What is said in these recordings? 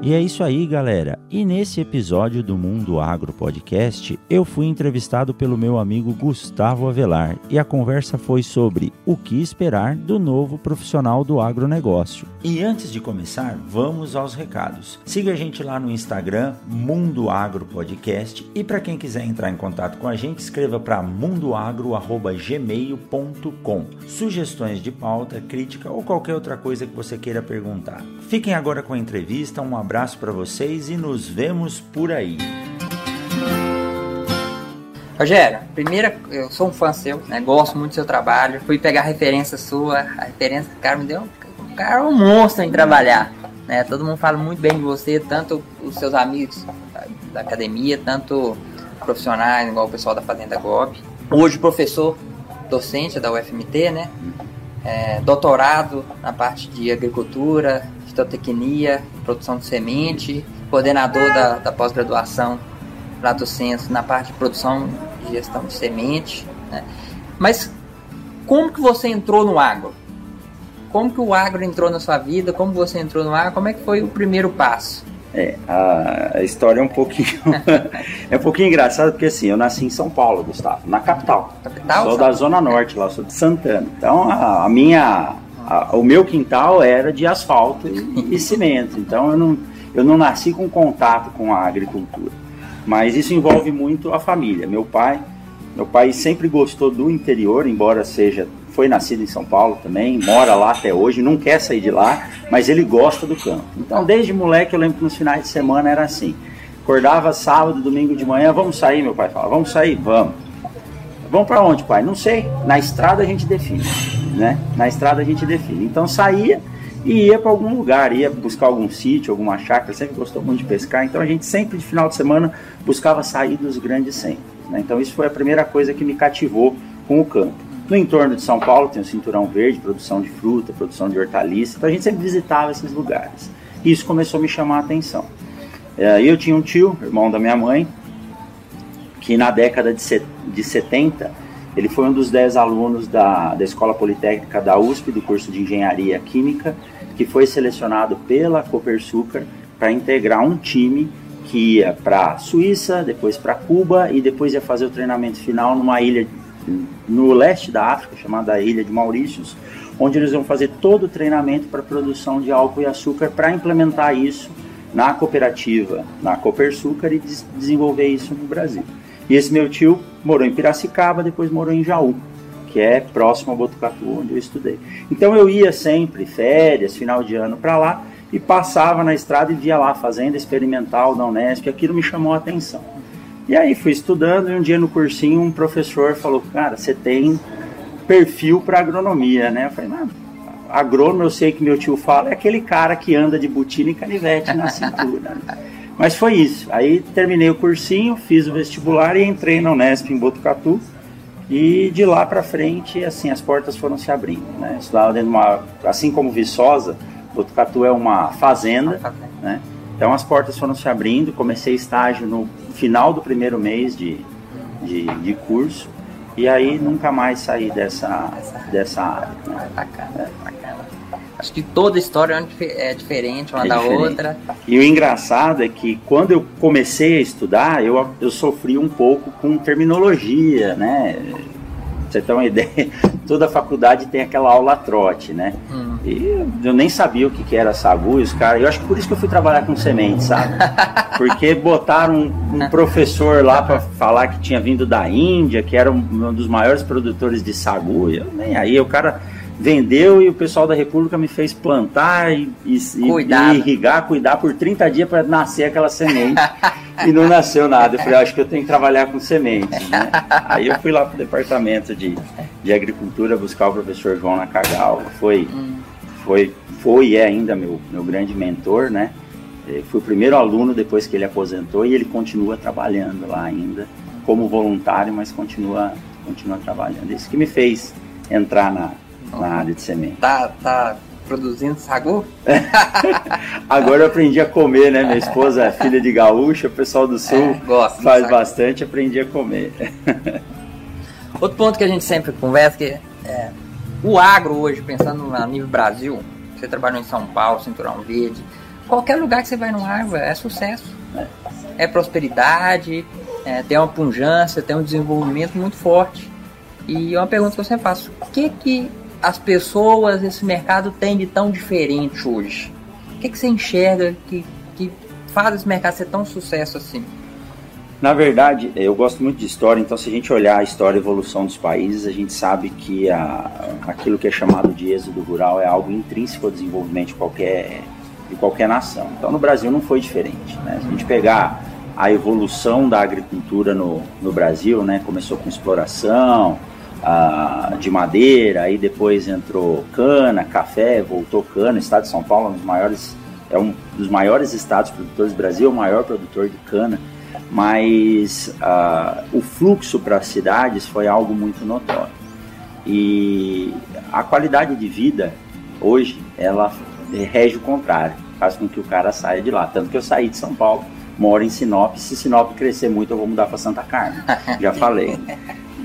E é isso aí, galera. E nesse episódio do Mundo Agro Podcast, eu fui entrevistado pelo meu amigo Gustavo Avelar e a conversa foi sobre o que esperar do novo profissional do agronegócio. E antes de começar, vamos aos recados. Siga a gente lá no Instagram, Mundo Agro Podcast, e para quem quiser entrar em contato com a gente, escreva para mundoagro@gmail.com. Sugestões de pauta, crítica ou qualquer outra coisa que você queira perguntar. Fiquem agora com a entrevista. Um abraço para vocês e nos vemos por aí. Rogério, primeira, eu sou um fã seu, né? Gosto muito do seu trabalho. Fui pegar a referência sua, a referência que o cara me deu. O cara é um monstro em trabalhar. Né? Todo mundo fala muito bem de você, tanto os seus amigos da academia, tanto profissionais, igual o pessoal da Fazenda GOB. Hoje, professor docente da UFMT, né? É, doutorado na parte de agricultura, fitotecnia, produção de semente, coordenador da, da pós-graduação Lato Senso na parte de produção e gestão de semente. Né? Mas como que você entrou no agro? Como que o agro entrou na sua vida? Como você entrou no agro? Como é que foi o primeiro passo? É, a, história é um pouquinho é um pouquinho engraçada porque assim, eu nasci em São Paulo, Gustavo, na capital. Capital? Sou da zona norte lá, sou de Santana. Então a, a minha a, o meu quintal era de asfalto e, e, cimento, então eu não, eu não nasci com contato com a agricultura. Mas isso envolve muito a família. Meu pai, meu pai sempre gostou do interior, embora seja foi nascido em São Paulo também, mora lá até hoje, não quer sair de lá, mas ele gosta do campo. Então, desde moleque, eu lembro que nos finais de semana era assim. Acordava sábado, domingo de manhã, vamos sair, meu pai falava, vamos sair, vamos. Vamos para onde, pai? Não sei. Na estrada a gente define né? Na estrada a gente define. Então saía e ia para algum lugar, ia buscar algum sítio, alguma chácara, sempre gostou muito de pescar, então a gente sempre de final de semana buscava sair dos grandes centros. Né? Então isso foi a primeira coisa que me cativou com o campo. No entorno de São Paulo tem o Cinturão Verde, produção de fruta, produção de hortaliça, então a gente sempre visitava esses lugares. E isso começou a me chamar a atenção. É, eu tinha um tio, irmão da minha mãe, que na década de 70 ele foi um dos dez alunos da, da Escola Politécnica da USP, do curso de Engenharia Química, que foi selecionado pela Copersucar para integrar um time que ia para a Suíça, depois para Cuba e depois ia fazer o treinamento final numa ilha no leste da África, chamada Ilha de Maurícios, onde eles iam fazer todo o treinamento para produção de álcool e açúcar para implementar isso na cooperativa, na Copersucar e desenvolver isso no Brasil. E esse meu tio morou em Piracicaba, depois morou em Jaú, que é próximo a Botucatu, onde eu estudei. Então eu ia sempre, férias, final de ano, para lá e passava na estrada e via lá fazenda experimental da Unesp. Aquilo me chamou a atenção. E aí fui estudando e um dia no cursinho um professor falou: Cara, você tem perfil para agronomia, né? Eu falei: Não, agrônomo eu sei que meu tio fala, é aquele cara que anda de botina e canivete na cintura. Mas foi isso. Aí terminei o cursinho, fiz o vestibular e entrei na Unesp em Botucatu. E de lá para frente, assim, as portas foram se abrindo, né? Estudava dentro de uma, assim como Viçosa, Botucatu é uma fazenda, né? Então as portas foram se abrindo, comecei estágio no final do primeiro mês de, de, de curso e aí nunca mais saí dessa, dessa área. Né? Bacana, bacana. Acho que toda história é diferente uma é da diferente. outra. E o engraçado é que quando eu comecei a estudar, eu, eu sofri um pouco com terminologia, né? Pra você ter uma ideia, toda faculdade tem aquela aula trote, né? Hum. E eu nem sabia o que, que era sagu, e os caras. Eu acho que por isso que eu fui trabalhar com semente, sabe? Porque botaram um, um professor lá para falar que tinha vindo da Índia, que era um, um dos maiores produtores de sagu. Eu nem aí, o cara vendeu e o pessoal da República me fez plantar e, e, e irrigar, cuidar por 30 dias para nascer aquela semente. e não nasceu nada. Eu falei, ah, acho que eu tenho que trabalhar com sementes. Né? Aí eu fui lá para o departamento de, de agricultura buscar o professor João Nakagal. Foi, foi, foi e é ainda meu, meu grande mentor, né? Eu fui o primeiro aluno depois que ele aposentou e ele continua trabalhando lá ainda como voluntário, mas continua, continua trabalhando. Isso que me fez entrar na, na área de semente. Tá, tá produzindo sagu? Agora eu aprendi a comer, né? Minha esposa é filha de gaúcha, o pessoal do sul é, gosta, faz bastante, aprendi a comer. Outro ponto que a gente sempre conversa que é o agro hoje, pensando a nível Brasil, você trabalhou em São Paulo, Cinturão Verde, qualquer lugar que você vai no agro é sucesso. É prosperidade, é, tem uma punjância, tem um desenvolvimento muito forte. E é uma pergunta que eu sempre faço: o que que as pessoas, esse mercado tem de tão diferente hoje? O que, que você enxerga que, que faz esse mercado ser tão sucesso assim? Na verdade, eu gosto muito de história, então se a gente olhar a história e evolução dos países, a gente sabe que a, aquilo que é chamado de êxodo rural é algo intrínseco ao desenvolvimento de qualquer, de qualquer nação. Então no Brasil não foi diferente. Né? Se a gente pegar a evolução da agricultura no, no Brasil, né? começou com exploração, de madeira, aí depois entrou cana, café, voltou cana. O estado de São Paulo é um dos maiores, é um dos maiores estados produtores do Brasil, é o maior produtor de cana. Mas o fluxo para as cidades foi algo muito notório. E a qualidade de vida hoje ela rege o contrário, faz com que o cara saia de lá. Tanto que eu saí de São Paulo, moro em Sinop. Se Sinop crescer muito, eu vou mudar para Santa Carmen. Já falei.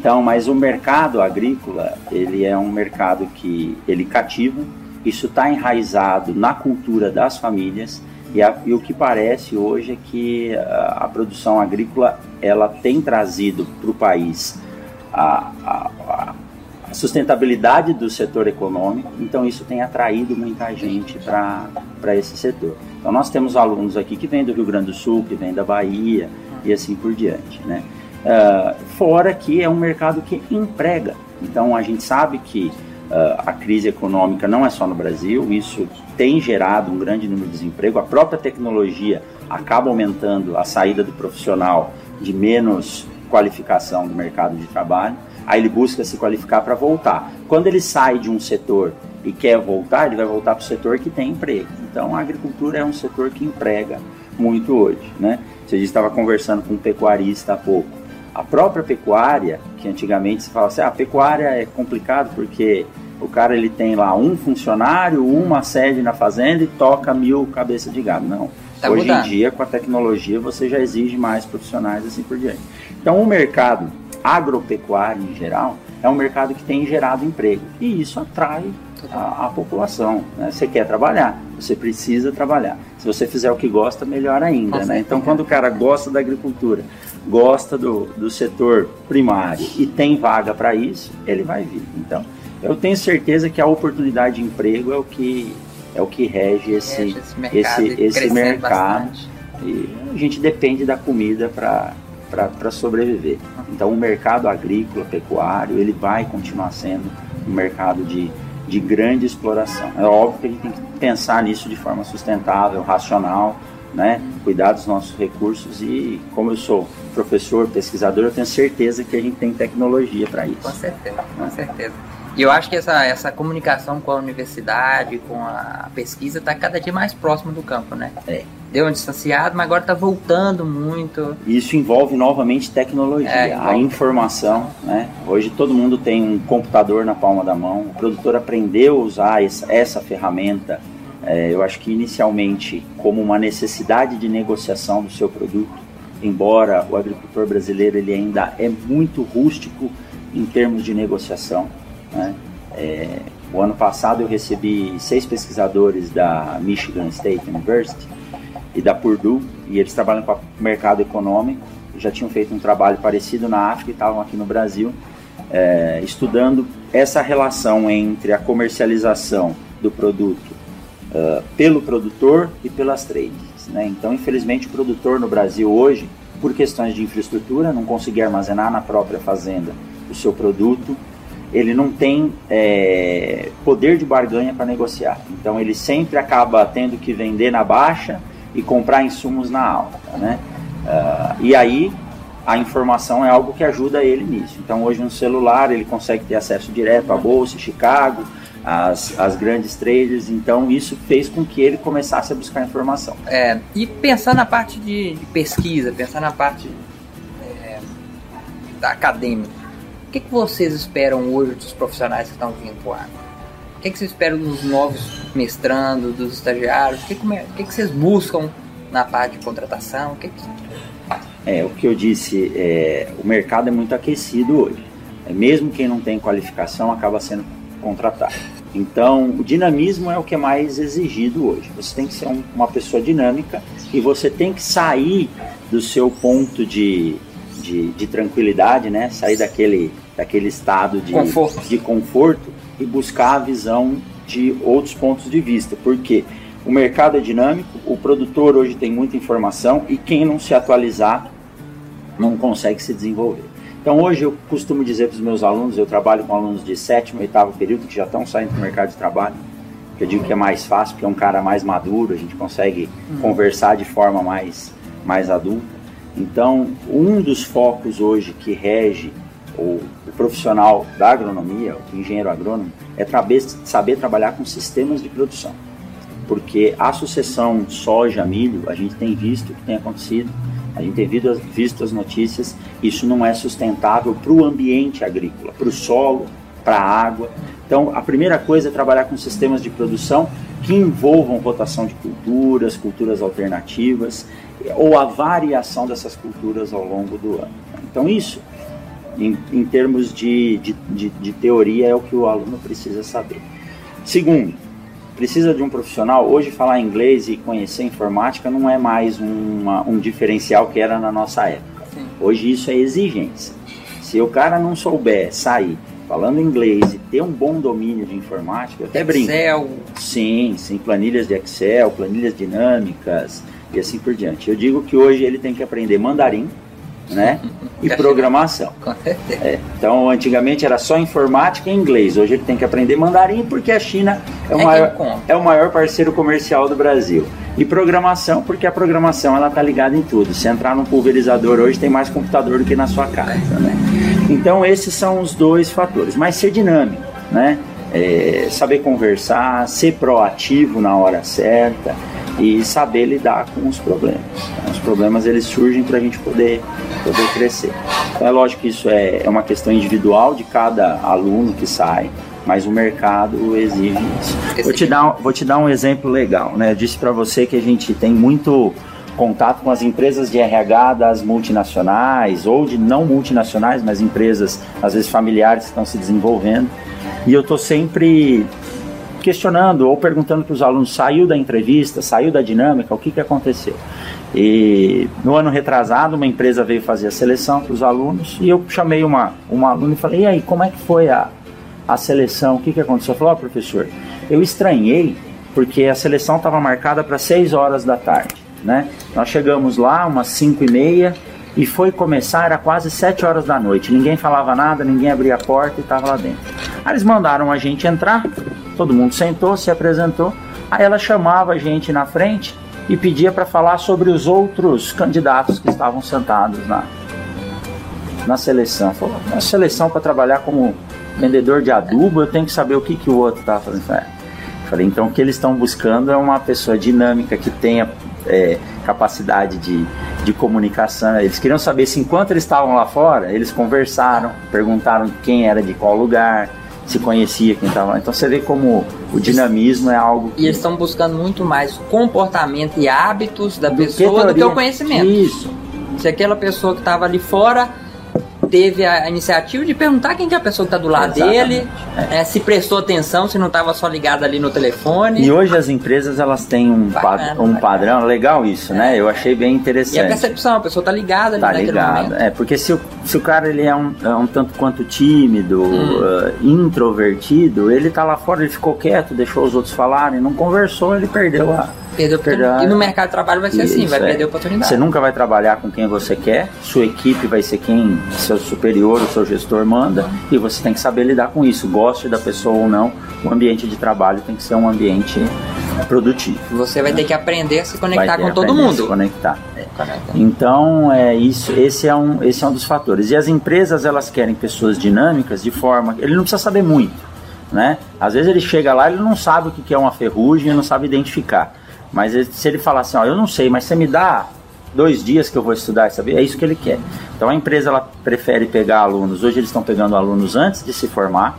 Então, mas o mercado agrícola, ele é um mercado que ele cativa, isso está enraizado na cultura das famílias e, a, e, o que parece hoje é que a, a produção agrícola ela tem trazido para o país a, a, sustentabilidade do setor econômico, então isso tem atraído muita gente para esse setor. Então nós temos alunos aqui que vêm do Rio Grande do Sul, que vêm da Bahia e assim por diante, né? Uh, fora que é um mercado que emprega. Então a gente sabe que uh, a crise econômica não é só no Brasil, isso tem gerado um grande número de desemprego. A própria tecnologia acaba aumentando a saída do profissional de menos qualificação do mercado de trabalho. Aí ele busca se qualificar para voltar. Quando ele sai de um setor e quer voltar, ele vai voltar para o setor que tem emprego. Então a agricultura é um setor que emprega muito hoje, né? Você estava conversando com um pecuarista há pouco a própria pecuária, que antigamente se falava assim, ah, a pecuária é complicado porque o cara ele tem lá um funcionário, uma sede na fazenda e toca mil cabeças de gado. Não. Tá Hoje mudando. em dia, com a tecnologia, você já exige mais profissionais assim por diante. Então, o mercado agropecuário em geral é um mercado que tem gerado emprego e isso atrai a, a população. Né? Você quer trabalhar, você precisa trabalhar. Se você fizer o que gosta, melhor ainda. Né? Então, quando o cara gosta da agricultura, gosta do, do setor primário e tem vaga para isso, ele vai vir. Então, eu tenho certeza que a oportunidade de emprego é o que é o que rege esse rege esse mercado. Esse, esse mercado. E a gente depende da comida para para sobreviver. Então o mercado agrícola, pecuário, ele vai continuar sendo um mercado de, de grande exploração. É óbvio que a gente tem que pensar nisso de forma sustentável, racional, né? cuidar dos nossos recursos e como eu sou professor, pesquisador, eu tenho certeza que a gente tem tecnologia para isso. Com certeza, com certeza. E eu acho que essa, essa comunicação com a universidade, com a pesquisa, está cada dia mais próximo do campo, né? É. Deu um distanciado, mas agora está voltando muito. Isso envolve novamente tecnologia, é, a informação, né? Hoje todo mundo tem um computador na palma da mão, o produtor aprendeu a usar essa, essa ferramenta é, eu acho que inicialmente como uma necessidade de negociação do seu produto, embora o agricultor brasileiro ele ainda é muito rústico em termos de negociação. Né? É, o ano passado eu recebi seis pesquisadores da Michigan State University e da Purdue, e eles trabalham com o mercado econômico, já tinham feito um trabalho parecido na África e estavam aqui no Brasil, é, estudando essa relação entre a comercialização do produto uh, pelo produtor e pelas trades. Né? Então, infelizmente, o produtor no Brasil hoje, por questões de infraestrutura, não conseguir armazenar na própria fazenda o seu produto, ele não tem é, poder de barganha para negociar. Então, ele sempre acaba tendo que vender na baixa e comprar insumos na alta. Né? Uh, e aí, a informação é algo que ajuda ele nisso. Então, hoje no celular, ele consegue ter acesso direto à bolsa, Chicago, as, as grandes traders, então isso fez com que ele começasse a buscar informação. É, e pensar na parte de, de pesquisa, pensar na parte é, da acadêmica, o que, que vocês esperam hoje dos profissionais que estão vindo para o agro? que, que você espera dos novos mestrandos, dos estagiários? O que, que, que, que vocês buscam na parte de contratação? O que, que... É, o que eu disse, é, o mercado é muito aquecido hoje. É, mesmo quem não tem qualificação acaba sendo contratado. Então, o dinamismo é o que é mais exigido hoje. Você tem que ser um, uma pessoa dinâmica e você tem que sair do seu ponto de, de, de tranquilidade, né? Sair daquele, daquele estado de conforto. de conforto e buscar a visão de outros pontos de vista. Porque o mercado é dinâmico, o produtor hoje tem muita informação e quem não se atualizar não consegue se desenvolver. Então hoje eu costumo dizer para os meus alunos, eu trabalho com alunos de sétimo oitavo período que já estão saindo do mercado de trabalho. Eu digo que é mais fácil porque é um cara mais maduro, a gente consegue uhum. conversar de forma mais, mais adulta. Então, um dos focos hoje que rege o, o profissional da agronomia, o engenheiro agrônomo, é saber trabalhar com sistemas de produção. Porque a sucessão soja-milho, a gente tem visto que tem acontecido a gente tem visto as notícias, isso não é sustentável para o ambiente agrícola, para o solo, para a água. Então, a primeira coisa é trabalhar com sistemas de produção que envolvam rotação de culturas, culturas alternativas, ou a variação dessas culturas ao longo do ano. Então, isso, em, em termos de, de, de, de teoria, é o que o aluno precisa saber. Segundo, precisa de um profissional. Hoje, falar inglês e conhecer informática não é mais uma, um diferencial que era na nossa época. Sim. Hoje, isso é exigência. Se o cara não souber sair falando inglês e ter um bom domínio de informática, eu até brinco. Excel. Sim, sim, planilhas de Excel, planilhas dinâmicas e assim por diante. Eu digo que hoje ele tem que aprender mandarim, né? E programação. É, então, antigamente era só informática e inglês. Hoje ele tem que aprender mandarim porque a China é o, é maior, é o maior parceiro comercial do Brasil. E programação porque a programação ela tá ligada em tudo. Se entrar num pulverizador hoje tem mais computador do que na sua casa, né? Então esses são os dois fatores. Mas ser dinâmico, né? É, saber conversar, ser proativo na hora certa e saber lidar com os problemas. Problemas eles surgem para a gente poder, poder crescer. Então é lógico que isso é, é uma questão individual de cada aluno que sai, mas o mercado exige isso. Vou te dar, vou te dar um exemplo legal. Né? Eu disse para você que a gente tem muito contato com as empresas de RH das multinacionais ou de não multinacionais, mas empresas às vezes familiares que estão se desenvolvendo. E eu estou sempre questionando ou perguntando para os alunos: saiu da entrevista, saiu da dinâmica, o que, que aconteceu? E no ano retrasado, uma empresa veio fazer a seleção para os alunos e eu chamei uma, uma aluna e falei: e aí, como é que foi a, a seleção? O que, que aconteceu? Falou: oh, professor, eu estranhei porque a seleção estava marcada para 6 horas da tarde. Né? Nós chegamos lá umas 5 e meia e foi começar, era quase 7 horas da noite. Ninguém falava nada, ninguém abria a porta e estava lá dentro. Aí eles mandaram a gente entrar, Todo mundo sentou, se apresentou. Aí ela chamava a gente na frente e pedia para falar sobre os outros candidatos que estavam sentados na, na seleção. Falou, na seleção para trabalhar como vendedor de adubo, eu tenho que saber o que, que o outro está fazendo. Falei, então o que eles estão buscando é uma pessoa dinâmica que tenha é, capacidade de, de comunicação. Eles queriam saber se enquanto eles estavam lá fora, eles conversaram, perguntaram quem era de qual lugar, se conhecia quem estava lá. Então você vê como o dinamismo é algo. Que... E eles estão buscando muito mais comportamento e hábitos da do pessoa que do que o conhecimento. Isso. Se aquela pessoa que estava ali fora teve a iniciativa de perguntar quem que é a pessoa que está do lado Exatamente. dele, é. É, se prestou atenção, se não estava só ligado ali no telefone. E hoje as empresas elas têm um, bacana, um padrão, legal isso, né? Eu achei bem interessante. E a percepção, a pessoa está ligada ali tá ligado. Momento. É, porque se o, se o cara ele é um, é um tanto quanto tímido, hum. uh, introvertido, ele está lá fora, ele ficou quieto, deixou os outros falarem, não conversou, ele perdeu a Perdeu E no mercado de trabalho vai ser Isso, assim, vai é. perder a oportunidade. Você nunca vai trabalhar com quem você quer, sua equipe vai ser quem seu superior, o seu gestor manda, e você tem que saber lidar com isso. Goste da pessoa ou não, o ambiente de trabalho tem que ser um ambiente produtivo. Você vai ter que aprender a se conectar com todo mundo. se conectar. É, então, é isso, esse é um esse é um dos fatores. E as empresas elas querem pessoas dinâmicas de forma, ele não precisa saber muito, né? Às vezes ele chega lá, ele não sabe o que é uma ferrugem, não sabe identificar. Mas se ele falar assim, ó, eu não sei, mas você me dá dois dias que eu vou estudar e saber, é isso que ele quer. Então a empresa ela prefere pegar alunos, hoje eles estão pegando alunos antes de se formar,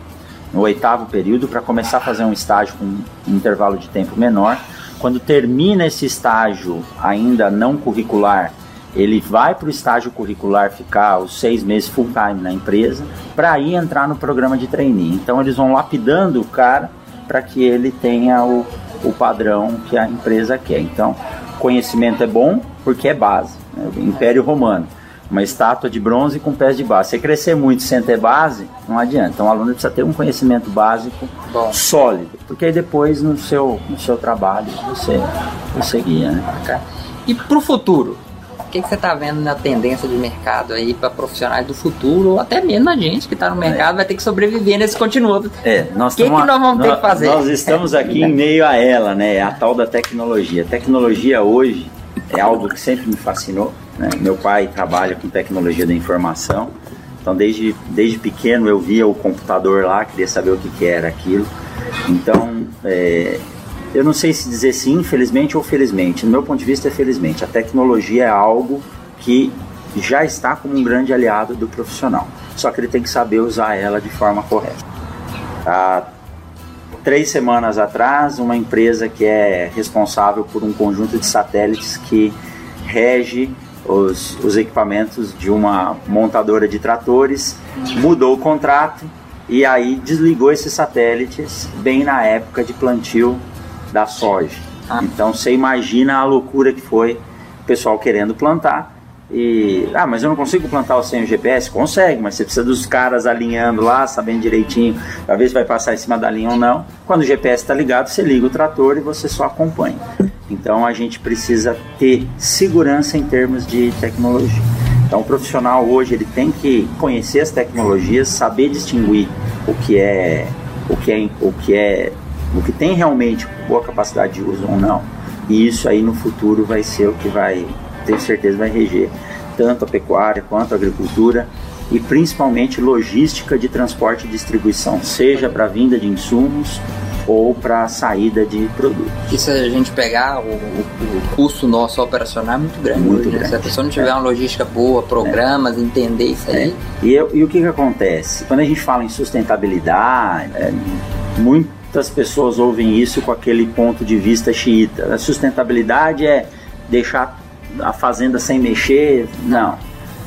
no oitavo período, para começar a fazer um estágio com um intervalo de tempo menor. Quando termina esse estágio ainda não curricular, ele vai para o estágio curricular ficar os seis meses full time na empresa, para aí entrar no programa de trainee. Então eles vão lapidando o cara para que ele tenha o, o padrão que a empresa quer. Então, conhecimento é bom porque é base. Né? Império Romano uma estátua de bronze com pés de base. Se crescer muito sem ter base, não adianta. Então o aluno precisa ter um conhecimento básico Bom. sólido, porque aí depois no seu, no seu trabalho você, você guia. Né? E para o futuro? O que, que você está vendo na tendência de mercado aí para profissionais do futuro, ou até mesmo a gente que está no mercado é. vai ter que sobreviver nesse continuo? É, nós que, que nós vamos ter nós, que fazer? Nós estamos aqui em meio a ela, né? A tal da tecnologia. A tecnologia hoje é algo que sempre me fascinou né? Meu pai trabalha com tecnologia da informação, então desde, desde pequeno eu via o computador lá, queria saber o que, que era aquilo. Então, é, eu não sei se dizer se infelizmente ou felizmente, no meu ponto de vista é felizmente. A tecnologia é algo que já está como um grande aliado do profissional, só que ele tem que saber usar ela de forma correta. Há três semanas atrás, uma empresa que é responsável por um conjunto de satélites que rege os, os equipamentos de uma montadora de tratores, mudou o contrato e aí desligou esses satélites bem na época de plantio da soja. Ah. Então você imagina a loucura que foi o pessoal querendo plantar e, ah, mas eu não consigo plantar sem o GPS? Consegue, mas você precisa dos caras alinhando lá, sabendo direitinho, para ver se vai passar em cima da linha ou não. Quando o GPS está ligado, você liga o trator e você só acompanha. Então a gente precisa ter segurança em termos de tecnologia. Então o profissional hoje ele tem que conhecer as tecnologias, saber distinguir o que é o que é o que é o que tem realmente boa capacidade de uso ou não. E isso aí no futuro vai ser o que vai tenho certeza vai reger tanto a pecuária quanto a agricultura e principalmente logística de transporte e distribuição, seja para vinda de insumos ou para saída de produtos. E se a gente pegar o, o, custo nosso operacional é muito grande. Muito né? grande. Se a pessoa não tiver é. uma logística boa, programas, é. entender isso aí. É. E, e, o que, que acontece? Quando a gente fala em sustentabilidade, é, muitas pessoas ouvem isso com aquele ponto de vista xiita. A sustentabilidade é deixar a fazenda sem mexer, não.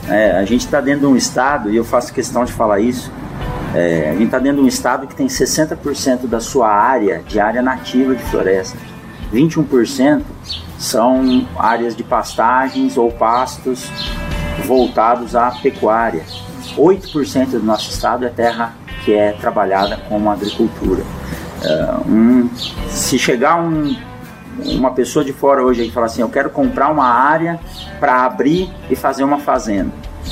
É, a gente está dentro de um estado, e eu faço questão de falar isso, é, a gente está dentro de um estado que tem 60% da sua área de área nativa de floresta. 21% são áreas de pastagens ou pastos voltados à pecuária. 8% do nosso estado é terra que é trabalhada como agricultura. Uh, um, se chegar um uma pessoa de fora hoje aí fala assim, eu quero comprar uma área para abrir e fazer uma fazenda.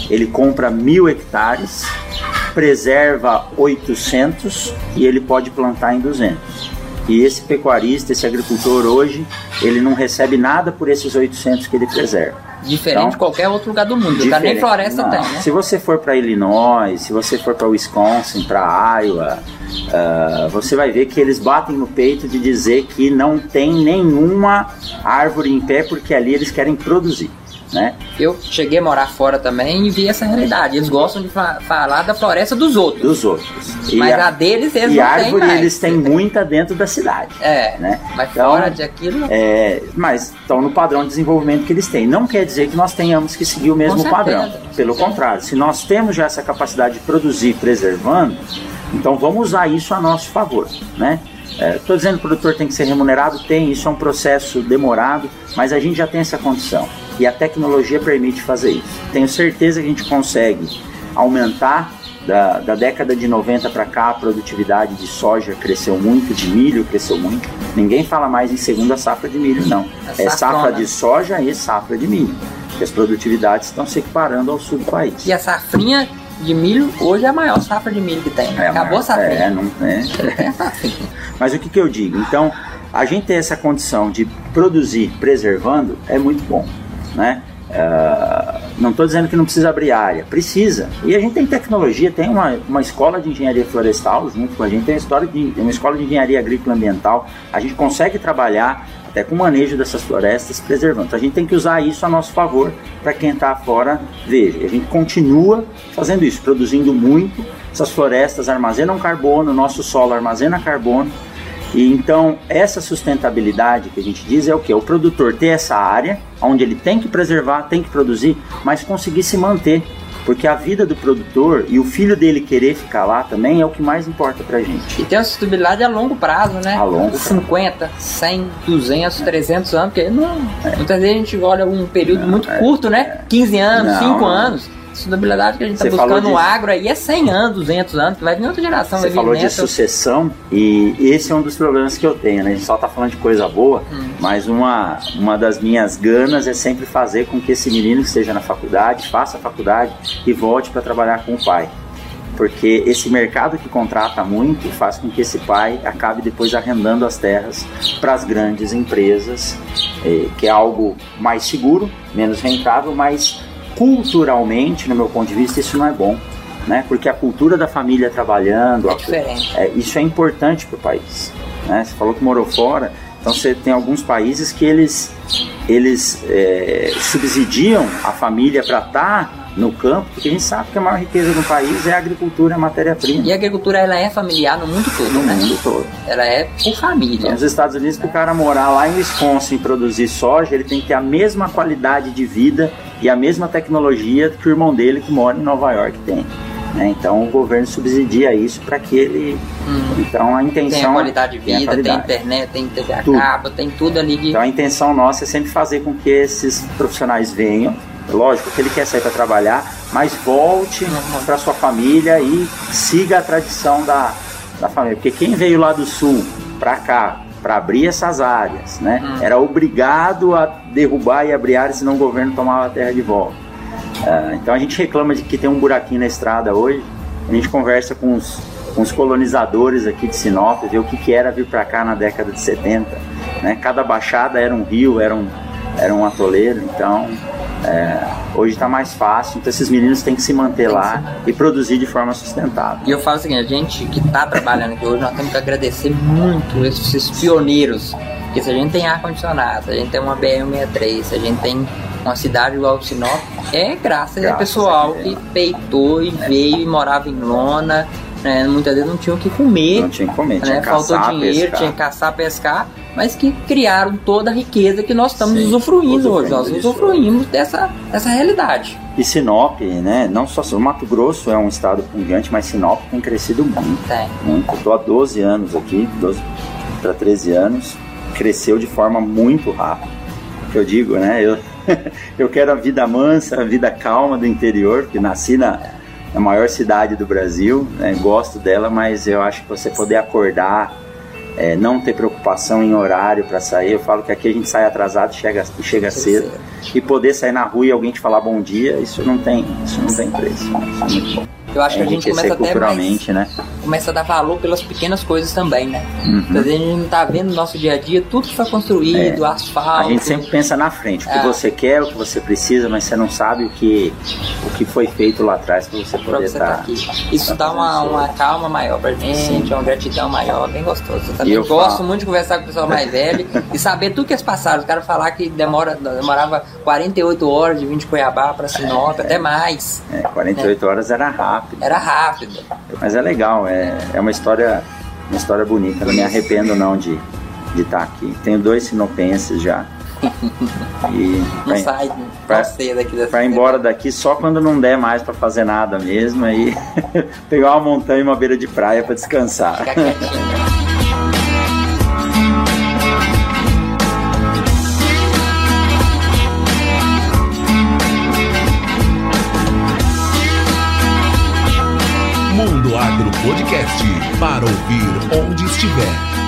Ele compra mil hectares, preserva 800 e ele pode plantar em 200. E esse pecuarista, esse agricultor hoje, ele não recebe nada por esses 800 que ele preserva. Diferente então, de qualquer outro lugar do mundo. Lugar nem floresta não. tem, né? Se você for para Illinois, se você for para Wisconsin, para Iowa, uh, você vai ver que eles batem no peito de dizer que não tem nenhuma árvore em pé porque ali eles querem produzir né? Eu cheguei a morar fora também e vi essa realidade. Eles gostam de fa falar da floresta dos outros. Dos outros. E mas a, a, deles eles e não árvore têm mais. eles têm muita dentro da cidade. É, né? Mas então, fora de aquilo... É, mas estão no padrão de desenvolvimento que eles têm. Não quer dizer que nós tenhamos que seguir o mesmo certeza, padrão. Pelo certeza. contrário, se nós temos já essa capacidade de produzir preservando, então vamos usar isso a nosso favor, né? Estou é, dizendo que o produtor tem que ser remunerado, tem, isso é um processo demorado, mas a gente já tem essa condição e a tecnologia permite fazer isso. Tenho certeza que a gente consegue aumentar. Da, da década de 90 para cá, a produtividade de soja cresceu muito, de milho cresceu muito. Ninguém fala mais em segunda safra de milho, não. É safra de soja e safra de milho. Porque as produtividades estão se equiparando ao sul do país. E a safrinha de milho hoje é a maior safra de milho que tem. É Acabou a, safrinha. É, não, é. Mas o que, que eu digo? Então, a gente ter essa condição de produzir preservando é muito bom, né? Uh, não estou dizendo que não precisa abrir área, precisa. E a gente tem tecnologia, tem uma, uma escola de engenharia florestal junto com a gente, tem uma, de, uma escola de engenharia agrícola ambiental. A gente consegue trabalhar até com o manejo dessas florestas, preservando. Então a gente tem que usar isso a nosso favor para quem está fora veja. A gente continua fazendo isso, produzindo muito. Essas florestas armazenam carbono, nosso solo armazena carbono. E então essa sustentabilidade que a gente diz é o que? O produtor ter essa área onde ele tem que preservar, tem que produzir, mas conseguir se manter porque a vida do produtor e o filho dele querer ficar lá também é o que mais importa pra gente. E tem a sustentabilidade a longo prazo, né? A longo 50, 100, 200, 300 anos, porque não, é. muitas vezes a gente olha um período não, muito é, curto, né? 15 anos, não, 5 anos sustentabilidade que a gente está buscando no agro aí é 100 anos, 200 anos, que vai vir outra geração. Você falou de sucessão e esse é um dos problemas que eu tenho, né? A gente só está falando de coisa boa, hum. mas uma, uma das minhas ganas é sempre fazer com que esse menino que esteja na faculdade, faça a faculdade e volte para trabalhar com o pai porque esse mercado que contrata muito faz com que esse pai acabe depois arrendando as terras para as grandes empresas, eh, que é algo mais seguro, menos rentável, mas culturalmente, no meu ponto de vista, isso não é bom. Né? Porque a cultura da família trabalhando, é, é, isso é importante para o país. Né? Você falou que morou fora, então você tem alguns países que eles, eles é, subsidiam a família para estar tá no campo, porque a gente sabe que a maior riqueza do país é a agricultura, a matéria-prima. E a agricultura ela é familiar no mundo todo, no né? mundo todo. Ela é por família. Então, nos Estados Unidos, para o cara morar lá em Wisconsin e produzir soja, ele tem que ter a mesma qualidade de vida e a mesma tecnologia que o irmão dele que mora em Nova York tem. Né? Então o governo subsidia isso para que ele. Hum. Então a intenção. Tem a qualidade de vida, tem, tem internet, tem TV a cabo, tem tudo ali. Então a intenção nossa é sempre fazer com que esses profissionais venham Lógico que ele quer sair para trabalhar, mas volte para sua família e siga a tradição da, da família. Porque quem veio lá do sul para cá para abrir essas áreas, né, hum. era obrigado a derrubar e abrir áreas, senão o governo tomava a terra de volta. Uh, então a gente reclama de que tem um buraquinho na estrada hoje. A gente conversa com os, com os colonizadores aqui de Sinop, ver o que, que era vir para cá na década de 70. Né? Cada baixada era um rio, era um, era um atoleiro. Então é, hoje está mais fácil, então esses meninos têm que se manter lá e produzir de forma sustentável. E eu falo o seguinte, a gente que está trabalhando aqui hoje, nós temos que agradecer muito esses pioneiros, porque se a gente tem ar-condicionado, se a gente tem uma BM63, se a gente tem uma cidade igual Sinop, é graças, graças ao pessoal que peitou e veio e morava em lona, né? muitas vezes não tinham o que comer. Não tinha que comer, né? Faltou dinheiro, pescar. tinha que caçar, pescar mas que criaram toda a riqueza que nós estamos Sim, usufruindo hoje. Nós usufruímos dessa, dessa realidade. E Sinop, né? Não só o Mato Grosso é um estado pungente, mas Sinop tem crescido muito. Tem. Muito. Estou há 12 anos aqui, 12 para 13 anos. Cresceu de forma muito rápida. Que eu digo, né? Eu, eu quero a vida mansa, a vida calma do interior, porque nasci na, na maior cidade do Brasil, né? gosto dela, mas eu acho que você poder acordar é, não ter preocupação em horário para sair. Eu falo que aqui a gente sai atrasado e chega, chega cedo. E poder sair na rua e alguém te falar bom dia, isso não tem, isso não tem preço. Isso é muito bom. Eu acho que a gente começa até mais, né? começa a dar valor pelas pequenas coisas também, né? Uhum. a gente não tá vendo no nosso dia a dia tudo que foi construído, é. asfalto. A gente sempre pensa na frente, o que é. você quer, o que você precisa, mas você não sabe o que, o que foi feito lá atrás para você poder estar tá, aqui. Isso dá uma, uma calma maior pra gente, Sim. uma gratidão maior, bem gostoso. Eu também eu gosto falo. muito de conversar com o pessoal mais velho e saber tudo que eles passaram. Os caras falar que demora, demorava 48 horas de vir de Cuiabá para Sinop, é. até mais. É, 48 horas era rápido. Era rápido. Mas é legal, é, é uma história uma história bonita. Não me arrependo não de de estar tá aqui. Tenho dois sinopenses já. E não pra, sai pra, cedo aqui dessa Pra ir embora daqui só quando não der mais para fazer nada mesmo. Aí pegar uma montanha e uma beira de praia para descansar. para ouvir onde estiver.